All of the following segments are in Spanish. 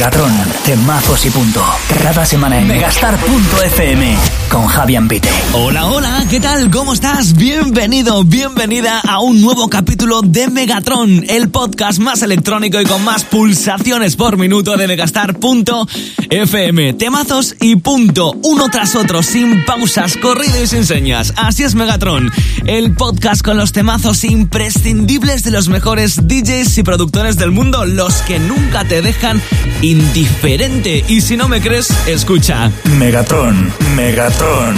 Megatron, temazos y punto. Cada semana en megastar.fm con Javier Pite. Hola, hola, ¿qué tal? ¿Cómo estás? Bienvenido, bienvenida a un nuevo capítulo de Megatron, el podcast más electrónico y con más pulsaciones por minuto de megastar.fm. Temazos y punto, uno tras otro, sin pausas, corrido y sin señas. Así es Megatron, el podcast con los temazos imprescindibles de los mejores DJs y productores del mundo, los que nunca te dejan indiferente. Y si no me crees, escucha. Megatron, Megatron.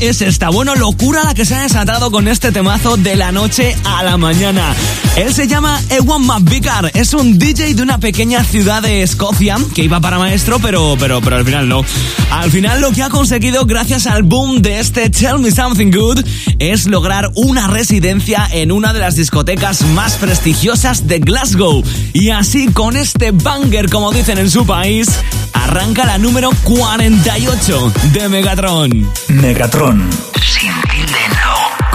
Es esta? Bueno, locura la que se ha desatado con este temazo de la noche a la mañana. Él se llama Ewan McVicar, es un DJ de una pequeña ciudad de Escocia que iba para maestro, pero, pero, pero al final no. Al final lo que ha conseguido gracias al boom de este Tell Me Something Good es lograr una residencia en una de las discotecas más prestigiosas de Glasgow. Y así con este banger, como dicen en su país, arranca la número 48 de Megatron. Megatron. Sin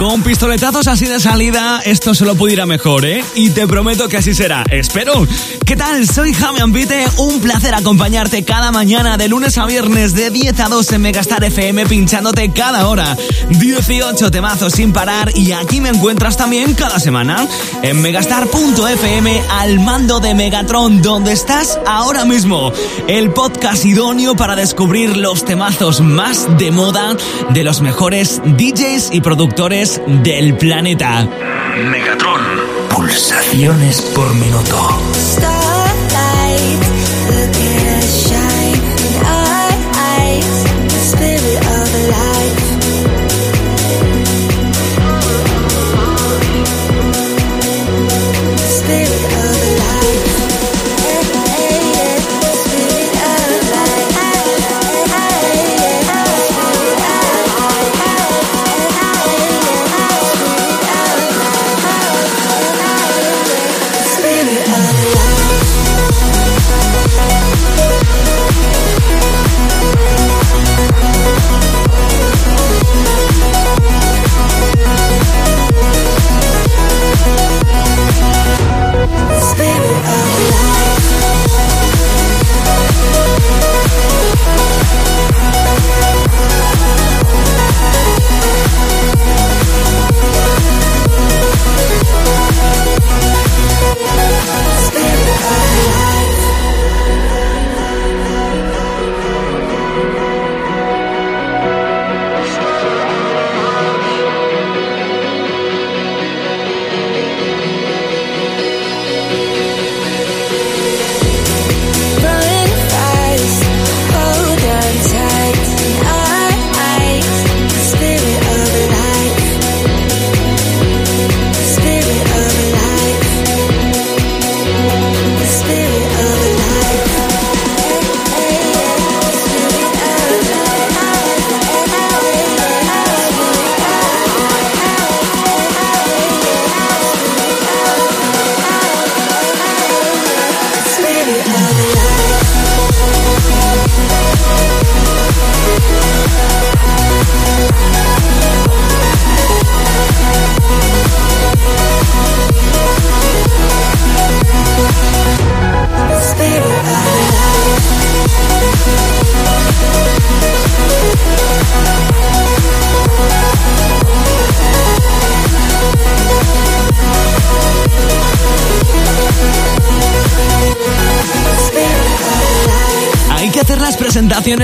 Con pistoletazos así de salida, esto solo puede ir a mejor, ¿eh? Y te prometo que así será. Espero. ¿Qué tal? Soy Javi Ambite. Un placer acompañarte cada mañana de lunes a viernes de 10 a 2 en Megastar FM pinchándote cada hora. 18 temazos sin parar y aquí me encuentras también cada semana en megastar.fm al mando de Megatron donde estás ahora mismo. El podcast idóneo para descubrir los temazos más de moda de los mejores DJs y productores del planeta. Megatron. Pulsaciones por minuto.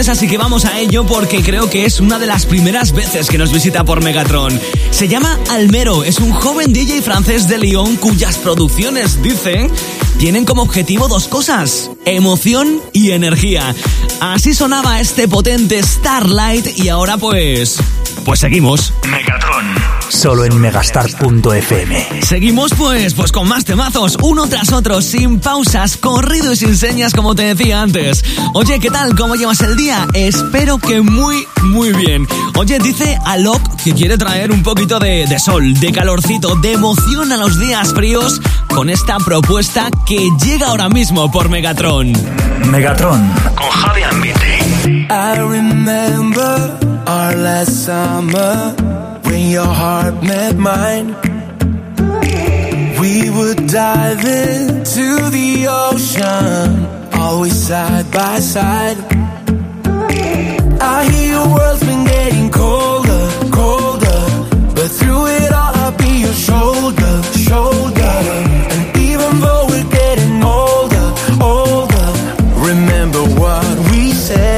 Así que vamos a ello porque creo que es una de las primeras veces que nos visita por Megatron. Se llama Almero, es un joven DJ francés de Lyon cuyas producciones, dicen, tienen como objetivo dos cosas, emoción y energía. Así sonaba este potente Starlight y ahora pues... Pues seguimos. Megatron solo en megastar.fm. Seguimos pues, pues con más temazos, uno tras otro, sin pausas, corrido y sin señas como te decía antes. Oye, ¿qué tal? ¿Cómo llevas el día? Espero que muy, muy bien. Oye, dice Alok que quiere traer un poquito de, de sol, de calorcito, de emoción a los días fríos con esta propuesta que llega ahora mismo por Megatron. Megatron con Javi Ambite. I remember our last summer. When your heart met mine. We would dive into the ocean, always side by side. I hear your world's been getting colder, colder, but through it all, I'll be your shoulder, shoulder. And even though we're getting older, older, remember what we said.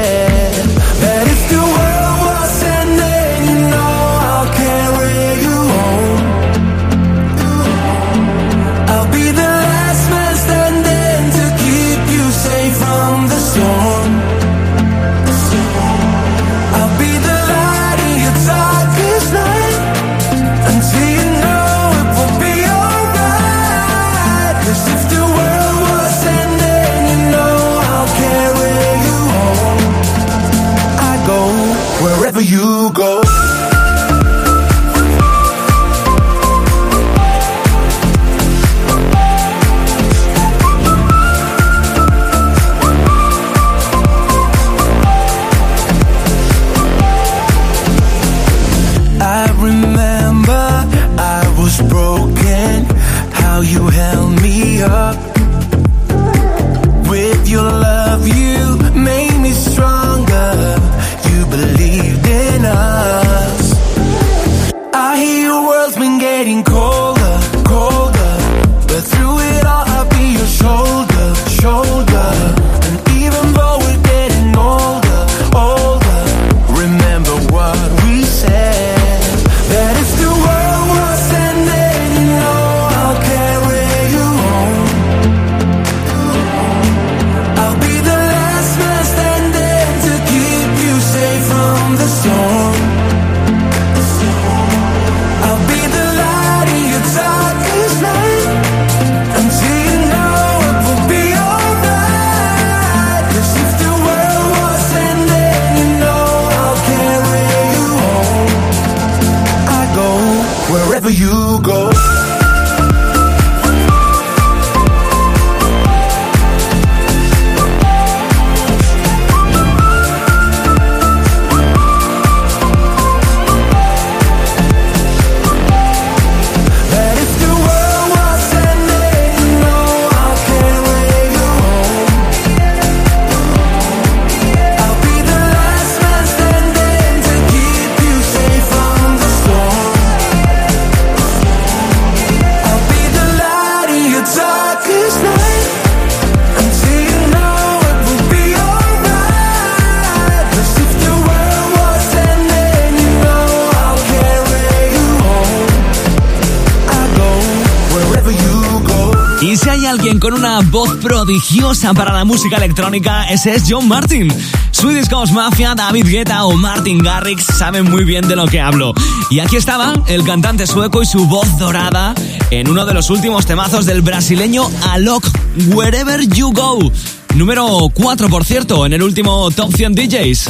Con una voz prodigiosa para la música electrónica, ese es John Martin. Swedish House Mafia, David Guetta o Martin Garrix saben muy bien de lo que hablo. Y aquí estaba el cantante sueco y su voz dorada en uno de los últimos temazos del brasileño Alok, Wherever You Go. Número 4, por cierto, en el último Top 100 DJs.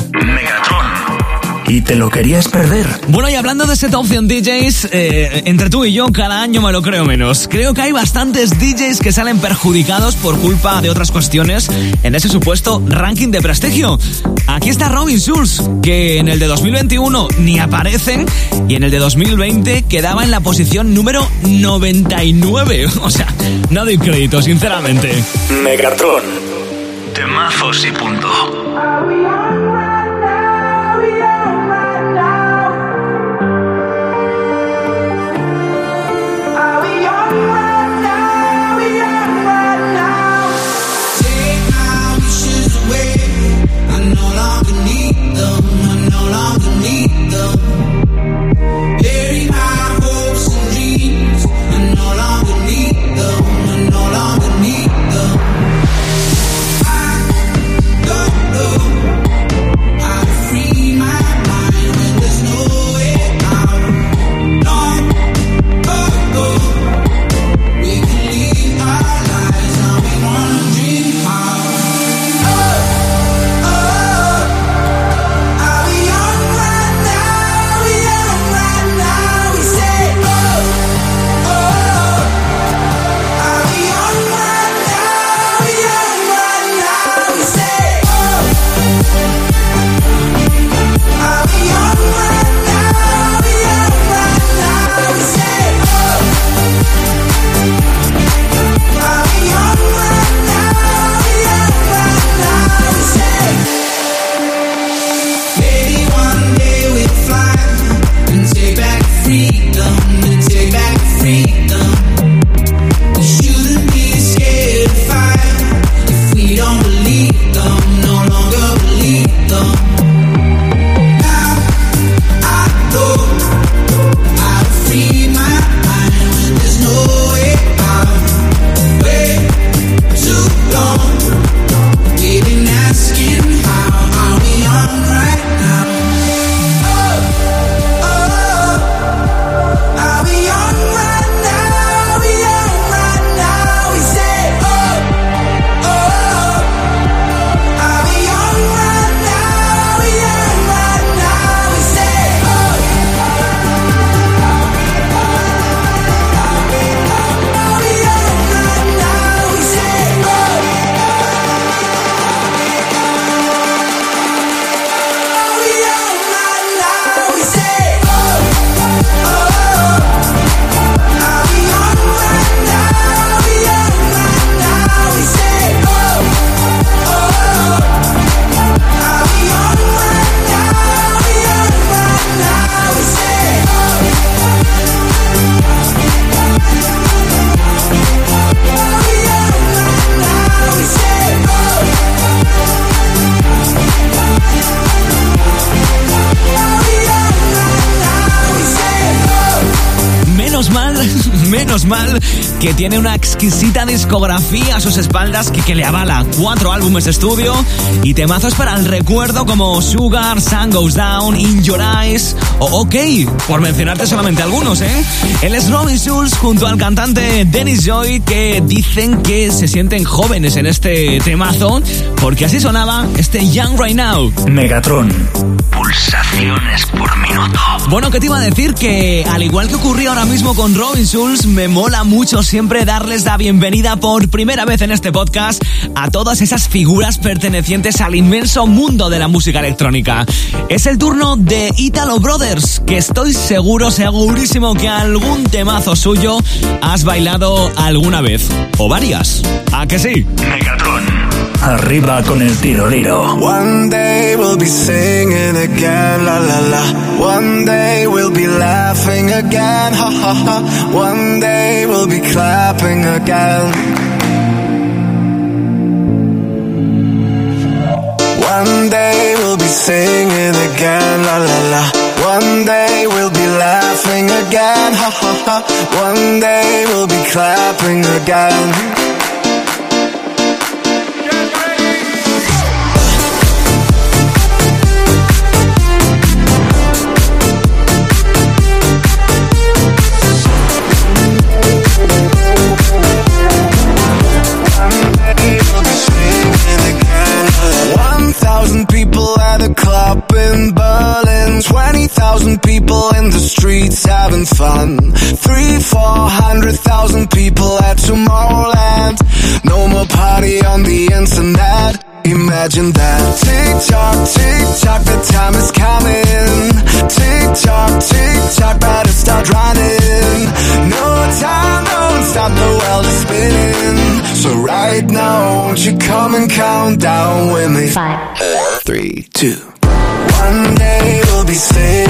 Y te lo querías perder. Bueno, y hablando de esta Top DJs, eh, entre tú y yo cada año me lo creo menos. Creo que hay bastantes DJs que salen perjudicados por culpa de otras cuestiones en ese supuesto ranking de prestigio. Aquí está Robin Schulz, que en el de 2021 ni aparecen y en el de 2020 quedaba en la posición número 99. O sea, no doy crédito, sinceramente. Megatron. Temazos y punto. Que tiene una exquisita discografía a sus espaldas que, que le avala cuatro álbumes de estudio y temazos para el recuerdo como Sugar, Sun Goes Down, In Your Eyes o OK, por mencionarte solamente algunos, ¿eh? Él es Robin Schulz junto al cantante Dennis Joy que dicen que se sienten jóvenes en este temazo porque así sonaba este Young Right Now. Megatron. Por minuto. Bueno, que te iba a decir que al igual que ocurrió ahora mismo con Robin Schulz, me mola mucho siempre darles la bienvenida por primera vez en este podcast a todas esas figuras pertenecientes al inmenso mundo de la música electrónica. Es el turno de Italo Brothers, que estoy seguro, segurísimo que algún temazo suyo has bailado alguna vez. O varias. ¿A que sí? Megatron. Arriba con el. One day we'll be singing again, la la la. One day we'll be laughing again, ha ha ha. One day we'll be clapping again. One day we'll be singing again, la la la. One day we'll be laughing again, ha ha ha. One day we'll be clapping again. Thousand people in the streets having fun. Three, four hundred thousand people at Tomorrowland. No more party on the internet. Imagine that. Tick tock, tick tock, the time is coming. Tick tock, tick tock, better start running. No time, don't stop, the world is spinning. So right now, won't you come and count down with me? Five, four, three, two. One day we'll be singing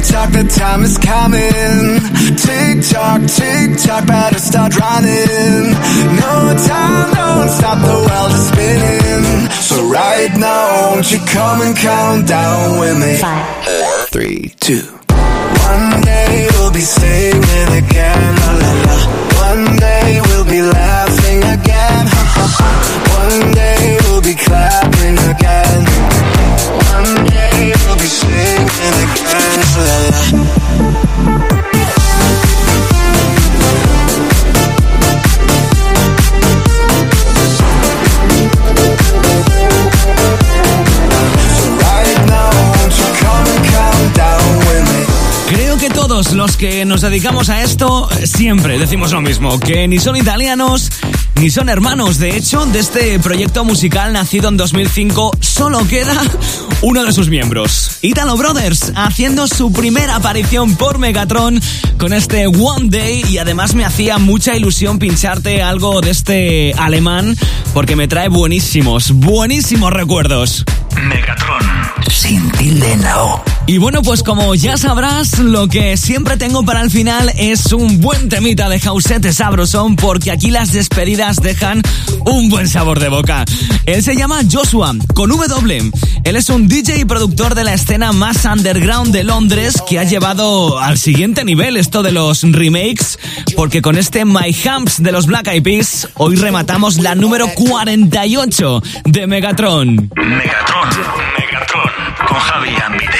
tick tock, the time is coming. Tick tock, tick tock, better start running. No time, don't stop, the world is spinning. So right now, won't you come and count down with me? five, Four, three, two. One day we'll be singing again, la la la. One day we'll be laughing again, ha ha ha. One day we'll be clapping again. Again, la todos los que nos dedicamos a esto siempre decimos lo mismo, que ni son italianos ni son hermanos. De hecho, de este proyecto musical nacido en 2005 solo queda uno de sus miembros, Italo Brothers, haciendo su primera aparición por Megatron con este One Day y además me hacía mucha ilusión pincharte algo de este alemán porque me trae buenísimos, buenísimos recuerdos. Megatron. Sin tilde en la O. Y bueno, pues como ya sabrás, lo que siempre tengo para el final es un buen temita de Jausete Sabrosón, porque aquí las despedidas dejan un buen sabor de boca. Él se llama Joshua, con W. Él es un DJ y productor de la escena más underground de Londres que ha llevado al siguiente nivel esto de los remakes, porque con este My Humps de los Black Eyed Peas, hoy rematamos la número 48 de Megatron. Megatron. Megatron. Con Javi Ambide.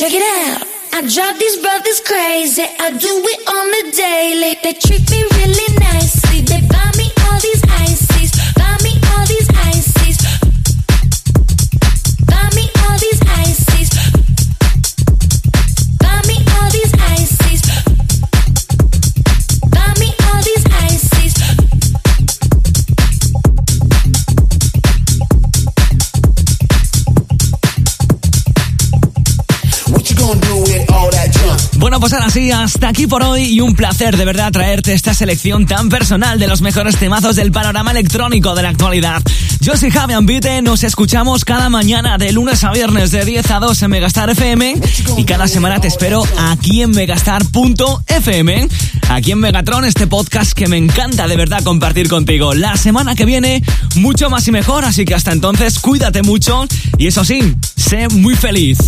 Check it out. I drive these brothers crazy. I do it on the daily. They treat me really nicely. They buy me all these ices, Hasta aquí por hoy y un placer de verdad traerte esta selección tan personal de los mejores temazos del panorama electrónico de la actualidad. Yo soy Javi Ambite, nos escuchamos cada mañana de lunes a viernes de 10 a 2 en Megastar FM y cada semana te espero aquí en megastar.fm, aquí en Megatron, este podcast que me encanta de verdad compartir contigo. La semana que viene, mucho más y mejor, así que hasta entonces cuídate mucho y eso sí, sé muy feliz.